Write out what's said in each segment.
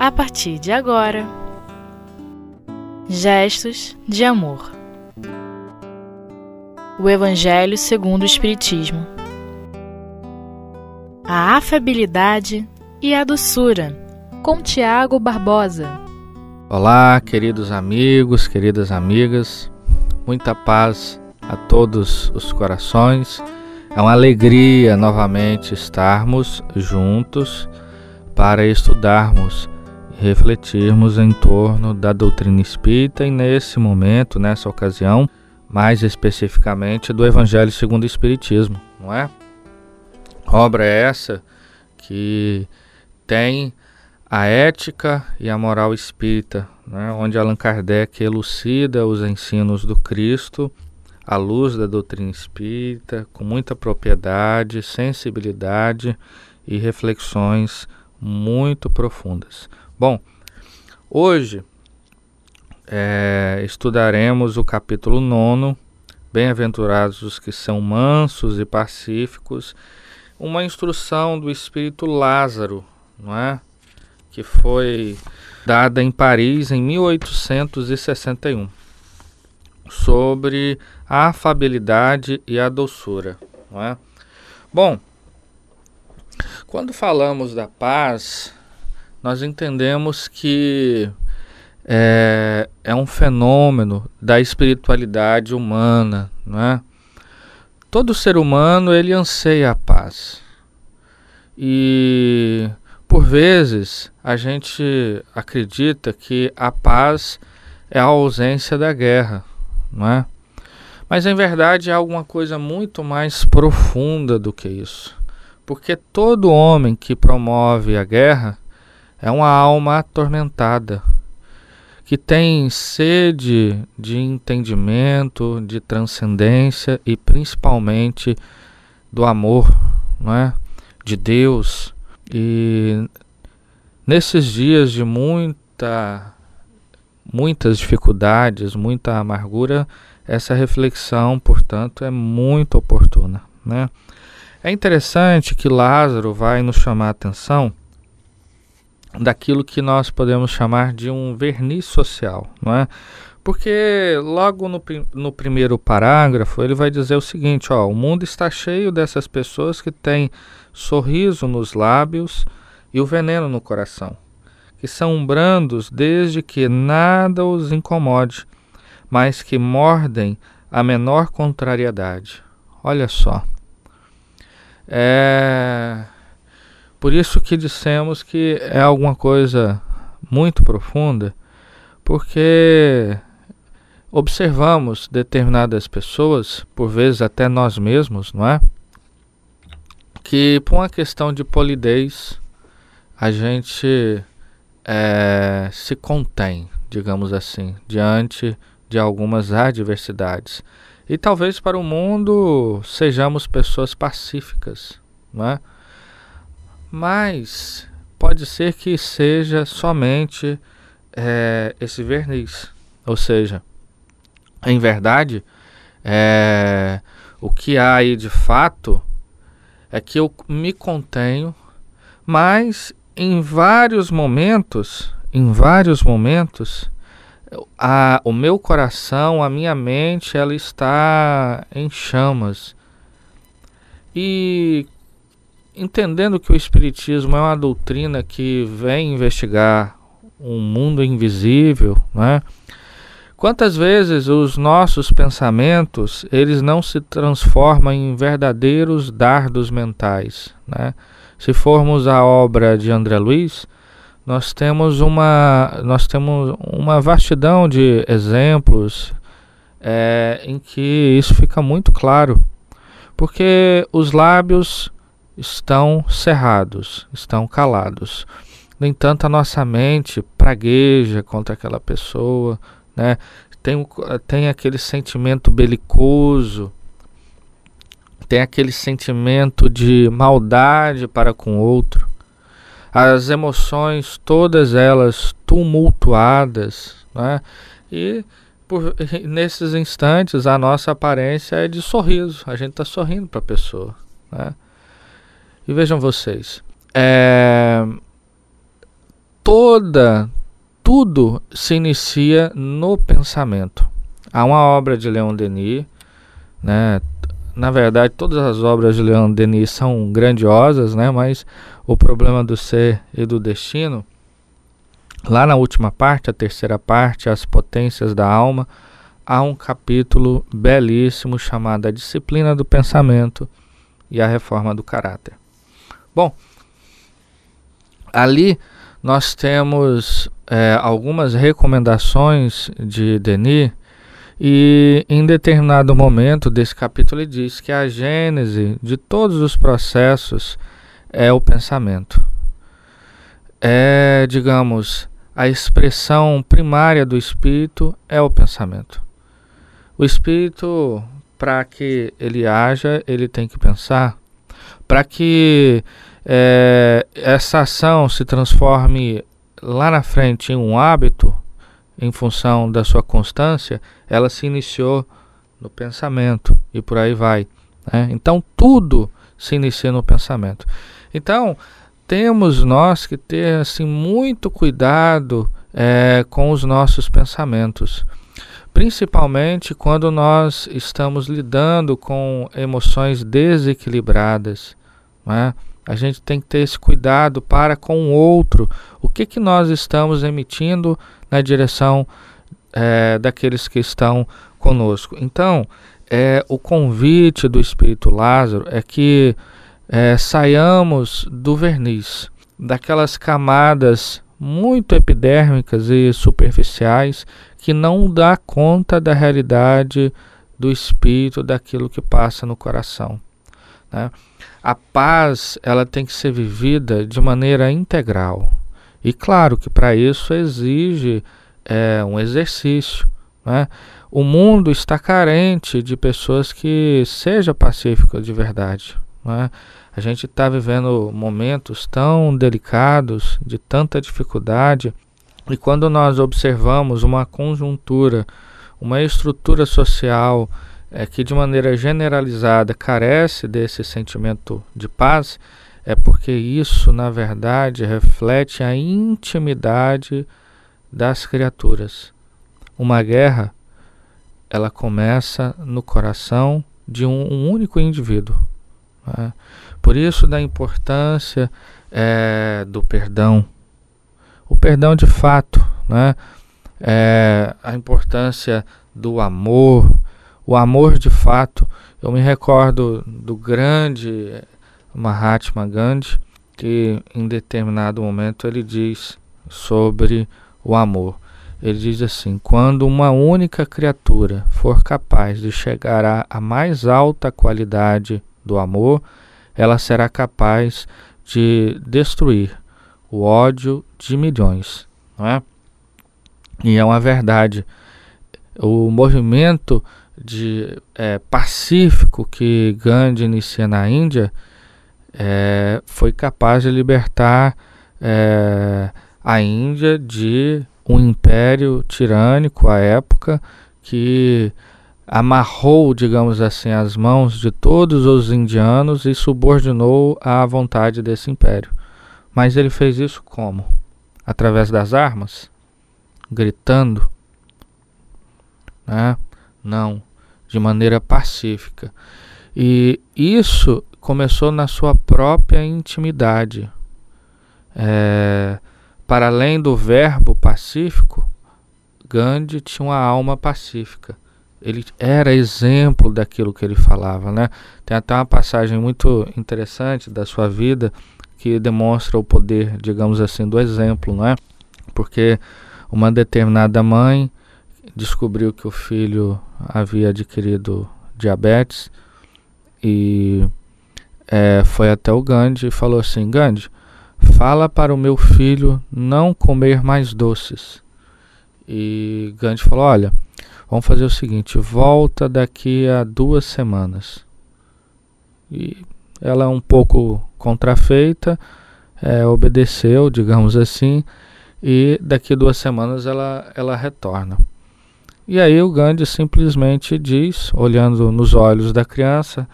a partir de agora. Gestos de amor. O Evangelho segundo o Espiritismo. A afabilidade e a doçura. Com Tiago Barbosa. Olá, queridos amigos, queridas amigas. Muita paz a todos os corações. É uma alegria novamente estarmos juntos para estudarmos refletirmos em torno da doutrina espírita e nesse momento, nessa ocasião, mais especificamente do Evangelho segundo o Espiritismo, não é? Obra essa que tem a ética e a moral espírita, né? onde Allan Kardec elucida os ensinos do Cristo à luz da doutrina espírita, com muita propriedade, sensibilidade e reflexões muito profundas. Bom, hoje é, estudaremos o capítulo 9, Bem-aventurados os que são mansos e pacíficos, uma instrução do espírito Lázaro, não é? que foi dada em Paris em 1861, sobre a afabilidade e a doçura. Não é? Bom, quando falamos da paz, nós entendemos que é, é um fenômeno da espiritualidade humana, não é? Todo ser humano ele anseia a paz. E por vezes a gente acredita que a paz é a ausência da guerra, não é? Mas em verdade é alguma coisa muito mais profunda do que isso. Porque todo homem que promove a guerra é uma alma atormentada, que tem sede de entendimento, de transcendência e principalmente do amor, não é? De Deus. E nesses dias de muita muitas dificuldades, muita amargura, essa reflexão, portanto, é muito oportuna, né? É interessante que Lázaro vai nos chamar a atenção daquilo que nós podemos chamar de um verniz social, não é? Porque logo no, no primeiro parágrafo ele vai dizer o seguinte: ó, o mundo está cheio dessas pessoas que têm sorriso nos lábios e o veneno no coração, que são brandos desde que nada os incomode, mas que mordem a menor contrariedade. Olha só. É por isso que dissemos que é alguma coisa muito profunda, porque observamos determinadas pessoas, por vezes até nós mesmos, não é? Que por uma questão de polidez a gente é, se contém, digamos assim, diante de algumas adversidades. E talvez para o mundo sejamos pessoas pacíficas, não é? Mas pode ser que seja somente é, esse verniz. Ou seja, em verdade, é, o que há aí de fato é que eu me contenho, mas em vários momentos, em vários momentos, a, o meu coração, a minha mente, ela está em chamas. E entendendo que o Espiritismo é uma doutrina que vem investigar um mundo invisível, né? Quantas vezes os nossos pensamentos eles não se transformam em verdadeiros dardos mentais, né? Se formos a obra de André Luiz, nós temos uma nós temos uma vastidão de exemplos é, em que isso fica muito claro, porque os lábios estão cerrados, estão calados. No entanto, a nossa mente pragueja contra aquela pessoa, né? tem, tem aquele sentimento belicoso, tem aquele sentimento de maldade para com o outro, as emoções, todas elas tumultuadas, né? e por, nesses instantes a nossa aparência é de sorriso, a gente está sorrindo para a pessoa. Né? E vejam vocês, é, toda, tudo se inicia no pensamento. Há uma obra de Leon Denis, né? Na verdade, todas as obras de Leon Denis são grandiosas, né? Mas o problema do ser e do destino, lá na última parte, a terceira parte, as potências da alma, há um capítulo belíssimo chamado A Disciplina do Pensamento e a Reforma do Caráter. Bom, ali nós temos é, algumas recomendações de Denis e em determinado momento desse capítulo ele diz que a gênese de todos os processos é o pensamento. É, digamos, a expressão primária do espírito é o pensamento. O espírito, para que ele haja, ele tem que pensar. Para que é, essa ação se transforme lá na frente em um hábito, em função da sua constância, ela se iniciou no pensamento e por aí vai. Né? Então tudo se inicia no pensamento. Então temos nós que ter assim muito cuidado é, com os nossos pensamentos, principalmente quando nós estamos lidando com emoções desequilibradas. Né? A gente tem que ter esse cuidado para com o outro. O que, que nós estamos emitindo na direção é, daqueles que estão conosco. Então, é, o convite do Espírito Lázaro é que é, saiamos do verniz, daquelas camadas muito epidérmicas e superficiais que não dá conta da realidade do espírito, daquilo que passa no coração. Né? A paz ela tem que ser vivida de maneira integral. E claro que para isso exige é, um exercício. Né? O mundo está carente de pessoas que sejam pacíficas de verdade. Né? A gente está vivendo momentos tão delicados, de tanta dificuldade, e quando nós observamos uma conjuntura, uma estrutura social é, que de maneira generalizada carece desse sentimento de paz, é porque isso, na verdade, reflete a intimidade das criaturas. Uma guerra, ela começa no coração de um, um único indivíduo. Né? Por isso, da importância é, do perdão. O perdão de fato, né? É, a importância do amor, o amor de fato. Eu me recordo do grande Mahatma Gandhi, que em determinado momento ele diz sobre o amor. Ele diz assim: quando uma única criatura for capaz de chegar à mais alta qualidade do amor, ela será capaz de destruir o ódio de milhões, não é? E é uma verdade. O movimento de é, pacífico que Gandhi inicia na Índia é, foi capaz de libertar é, a Índia de um império tirânico à época que amarrou, digamos assim, as mãos de todos os indianos e subordinou à vontade desse império. Mas ele fez isso como? Através das armas? Gritando? Né? Não de maneira pacífica. E isso começou na sua própria intimidade. É, para além do verbo pacífico, Gandhi tinha uma alma pacífica. Ele era exemplo daquilo que ele falava, né? Tem até uma passagem muito interessante da sua vida que demonstra o poder, digamos assim, do exemplo, não é? Porque uma determinada mãe descobriu que o filho havia adquirido diabetes e é, foi até o Gandhi e falou assim: Gandhi, fala para o meu filho não comer mais doces. E Gandhi falou: Olha, vamos fazer o seguinte, volta daqui a duas semanas. E ela, um pouco contrafeita, é, obedeceu, digamos assim, e daqui a duas semanas ela, ela retorna. E aí o Gandhi simplesmente diz, olhando nos olhos da criança,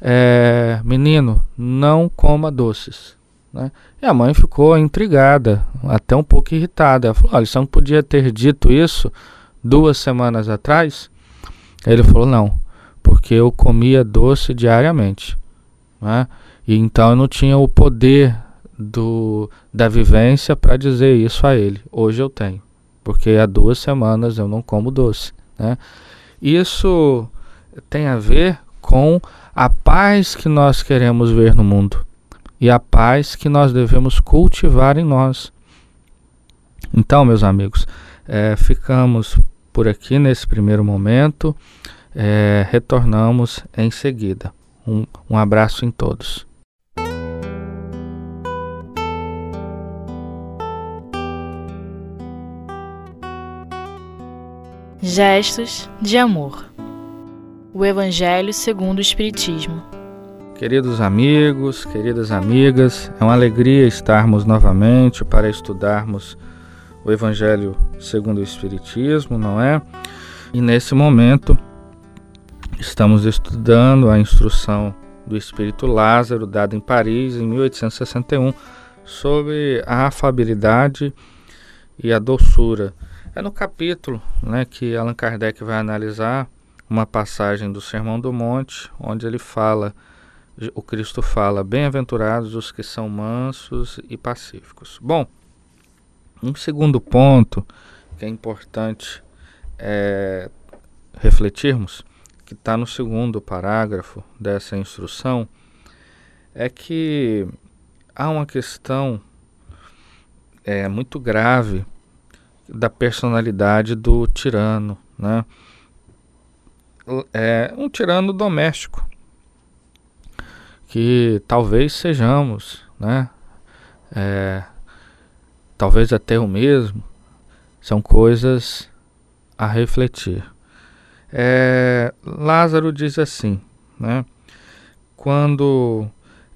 é, menino, não coma doces. Né? E a mãe ficou intrigada, até um pouco irritada. Ela falou: Olha, você não podia ter dito isso duas semanas atrás? Ele falou: Não, porque eu comia doce diariamente. Né? E então eu não tinha o poder do, da vivência para dizer isso a ele. Hoje eu tenho, porque há duas semanas eu não como doce. Né? Isso tem a ver com a paz que nós queremos ver no mundo e a paz que nós devemos cultivar em nós. Então, meus amigos, é, ficamos por aqui nesse primeiro momento, é, retornamos em seguida. Um, um abraço em todos. Gestos de amor. O Evangelho segundo o Espiritismo. Queridos amigos, queridas amigas, é uma alegria estarmos novamente para estudarmos o Evangelho segundo o Espiritismo, não é? E nesse momento estamos estudando a instrução do Espírito Lázaro, dada em Paris em 1861, sobre a afabilidade e a doçura. É no capítulo né, que Allan Kardec vai analisar uma passagem do Sermão do Monte, onde ele fala, o Cristo fala, bem-aventurados os que são mansos e pacíficos. Bom, um segundo ponto que é importante é, refletirmos, que está no segundo parágrafo dessa instrução, é que há uma questão é, muito grave da personalidade do tirano, né? é um tirano doméstico que talvez sejamos, né? É, talvez até o mesmo. São coisas a refletir. É, Lázaro diz assim, né? Quando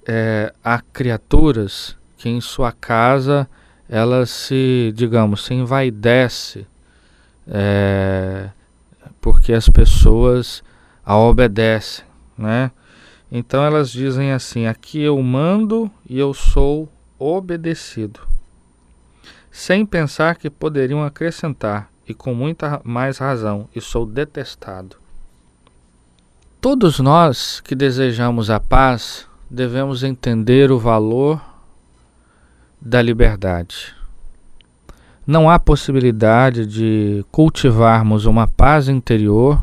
é, há criaturas que em sua casa elas se, digamos, se envaidece é, porque as pessoas a obedecem, né? Então elas dizem assim: aqui eu mando e eu sou obedecido, sem pensar que poderiam acrescentar, e com muita mais razão, e sou detestado. Todos nós que desejamos a paz devemos entender o valor da liberdade. Não há possibilidade de cultivarmos uma paz interior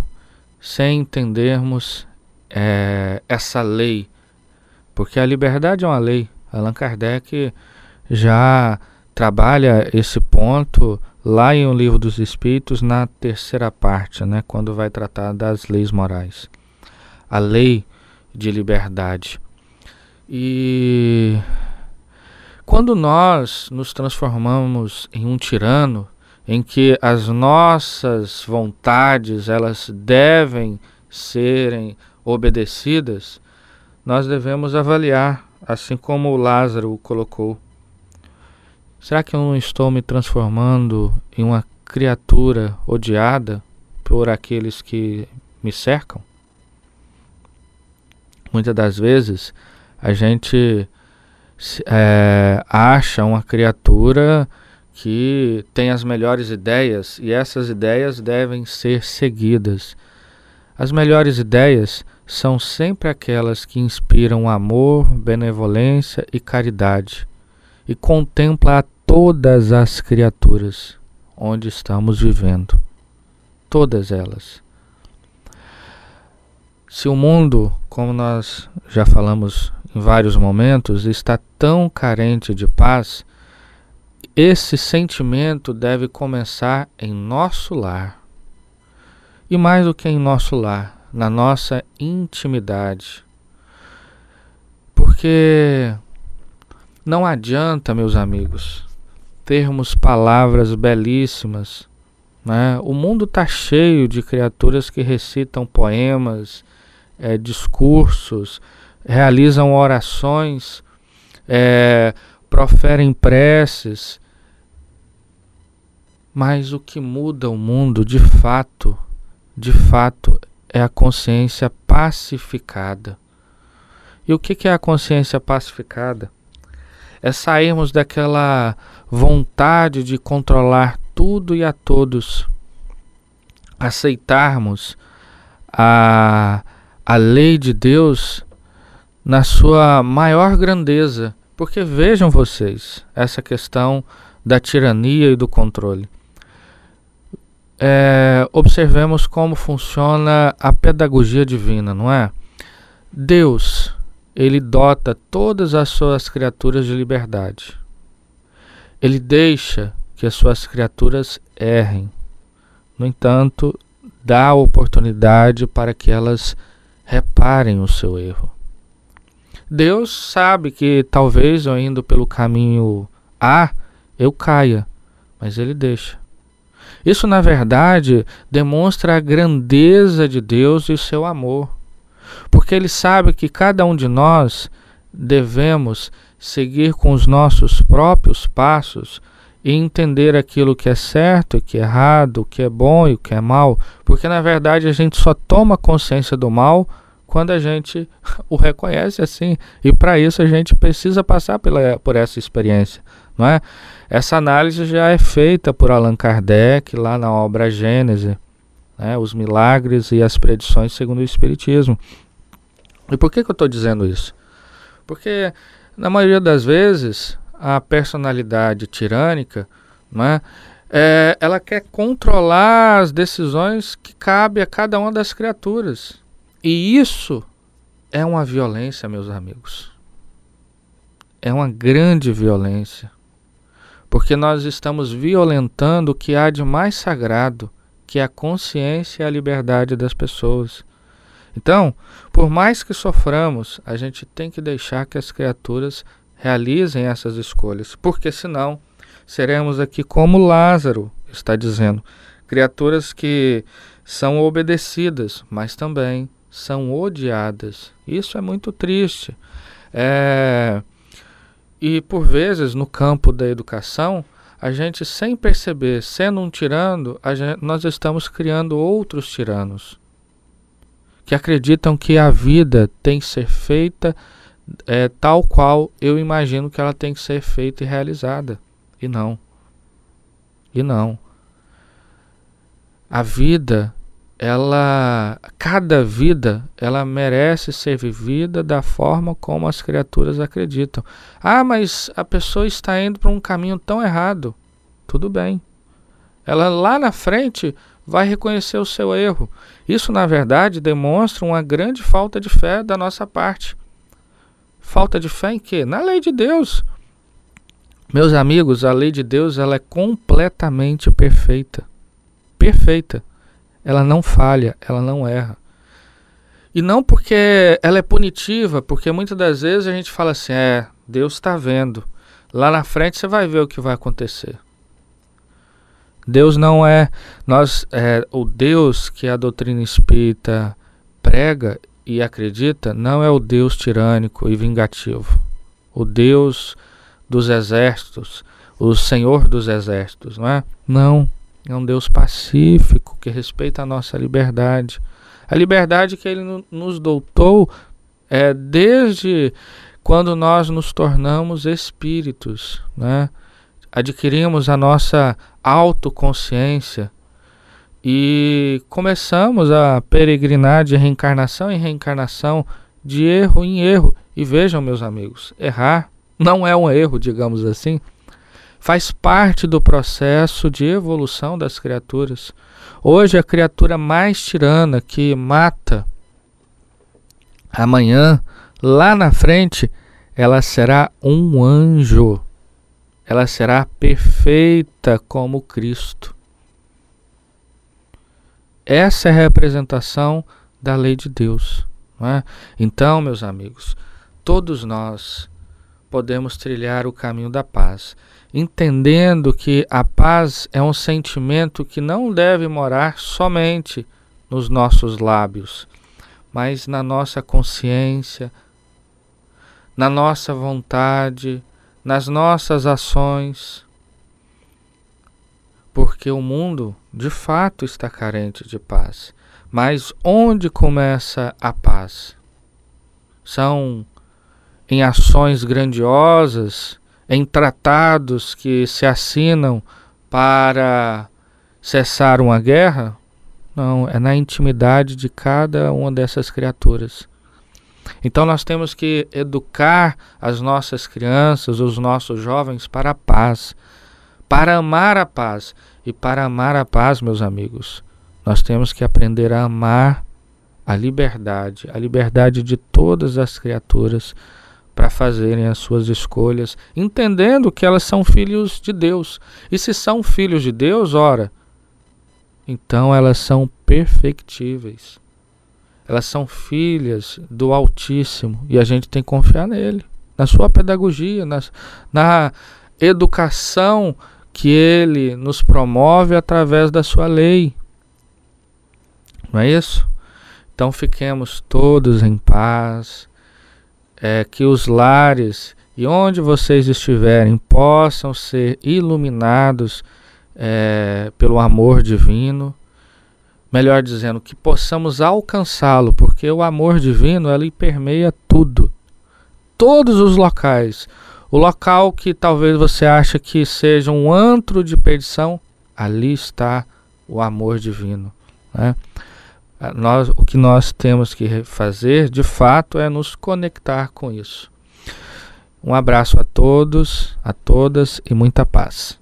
sem entendermos é, essa lei, porque a liberdade é uma lei. Allan Kardec já trabalha esse ponto lá em O Livro dos Espíritos, na terceira parte, né, quando vai tratar das leis morais. A lei de liberdade. E quando nós nos transformamos em um tirano, em que as nossas vontades elas devem serem obedecidas, nós devemos avaliar, assim como Lázaro colocou. Será que eu não estou me transformando em uma criatura odiada por aqueles que me cercam? Muitas das vezes a gente é, acha uma criatura que tem as melhores ideias e essas ideias devem ser seguidas. As melhores ideias são sempre aquelas que inspiram amor, benevolência e caridade e contempla a todas as criaturas onde estamos vivendo. Todas elas. Se o mundo, como nós já falamos em vários momentos, está tão carente de paz, esse sentimento deve começar em nosso lar. E mais do que em nosso lar, na nossa intimidade. Porque não adianta, meus amigos, termos palavras belíssimas. Né? O mundo está cheio de criaturas que recitam poemas, é, discursos, realizam orações, é, proferem preces, mas o que muda o mundo de fato, de fato, é a consciência pacificada. E o que é a consciência pacificada? é sairmos daquela vontade de controlar tudo e a todos, aceitarmos a, a lei de Deus na sua maior grandeza. Porque vejam vocês essa questão da tirania e do controle. É, observemos como funciona a pedagogia divina, não é? Deus, ele dota todas as suas criaturas de liberdade. Ele deixa que as suas criaturas errem. No entanto, dá oportunidade para que elas reparem o seu erro. Deus sabe que talvez eu indo pelo caminho A, eu caia, mas ele deixa. Isso, na verdade, demonstra a grandeza de Deus e o seu amor, porque ele sabe que cada um de nós devemos seguir com os nossos próprios passos e entender aquilo que é certo e que é errado, o que é bom e o que é mal, porque na verdade a gente só toma consciência do mal quando a gente o reconhece assim. E para isso a gente precisa passar pela, por essa experiência. Não é? Essa análise já é feita por Allan Kardec lá na obra Gênese, né? os milagres e as predições segundo o Espiritismo. E por que, que eu estou dizendo isso? Porque na maioria das vezes a personalidade tirânica, não é? É, ela quer controlar as decisões que cabe a cada uma das criaturas. E isso é uma violência, meus amigos. É uma grande violência. Porque nós estamos violentando o que há de mais sagrado, que é a consciência e a liberdade das pessoas. Então, por mais que soframos, a gente tem que deixar que as criaturas realizem essas escolhas, porque senão seremos aqui como Lázaro está dizendo, criaturas que são obedecidas, mas também são odiadas. Isso é muito triste. É... E por vezes, no campo da educação, a gente, sem perceber, sendo um tirano, gente, nós estamos criando outros tiranos que acreditam que a vida tem que ser feita é, tal qual eu imagino que ela tem que ser feita e realizada. E não. E não. A vida ela cada vida ela merece ser vivida da forma como as criaturas acreditam. Ah, mas a pessoa está indo para um caminho tão errado. Tudo bem. Ela lá na frente vai reconhecer o seu erro. Isso na verdade demonstra uma grande falta de fé da nossa parte. Falta de fé em quê? Na lei de Deus. Meus amigos, a lei de Deus ela é completamente perfeita. Perfeita ela não falha, ela não erra. E não porque ela é punitiva, porque muitas das vezes a gente fala assim: é, Deus está vendo. Lá na frente você vai ver o que vai acontecer. Deus não é nós é, o Deus que a doutrina espírita prega e acredita não é o Deus tirânico e vingativo. O Deus dos exércitos, o Senhor dos exércitos, não é? Não, é um Deus pacífico que respeita a nossa liberdade. A liberdade que Ele nos doutou é desde quando nós nos tornamos espíritos, né? adquirimos a nossa autoconsciência e começamos a peregrinar de reencarnação em reencarnação, de erro em erro. E vejam, meus amigos, errar não é um erro, digamos assim, faz parte do processo de evolução das criaturas. Hoje, a criatura mais tirana que mata, amanhã, lá na frente, ela será um anjo. Ela será perfeita como Cristo. Essa é a representação da lei de Deus. É? Então, meus amigos, todos nós podemos trilhar o caminho da paz entendendo que a paz é um sentimento que não deve morar somente nos nossos lábios, mas na nossa consciência, na nossa vontade, nas nossas ações. Porque o mundo de fato está carente de paz. Mas onde começa a paz? São em ações grandiosas em tratados que se assinam para cessar uma guerra. Não, é na intimidade de cada uma dessas criaturas. Então nós temos que educar as nossas crianças, os nossos jovens para a paz, para amar a paz. E para amar a paz, meus amigos, nós temos que aprender a amar a liberdade, a liberdade de todas as criaturas para fazerem as suas escolhas, entendendo que elas são filhos de Deus. E se são filhos de Deus, ora, então elas são perfectíveis. Elas são filhas do Altíssimo e a gente tem que confiar nele, na sua pedagogia, na, na educação que ele nos promove através da sua lei. Não é isso? Então fiquemos todos em paz, é, que os lares e onde vocês estiverem possam ser iluminados é, pelo amor divino melhor dizendo, que possamos alcançá-lo, porque o amor divino ele permeia tudo, todos os locais. O local que talvez você ache que seja um antro de perdição, ali está o amor divino. Né? Nós, o que nós temos que fazer, de fato, é nos conectar com isso. Um abraço a todos, a todas e muita paz.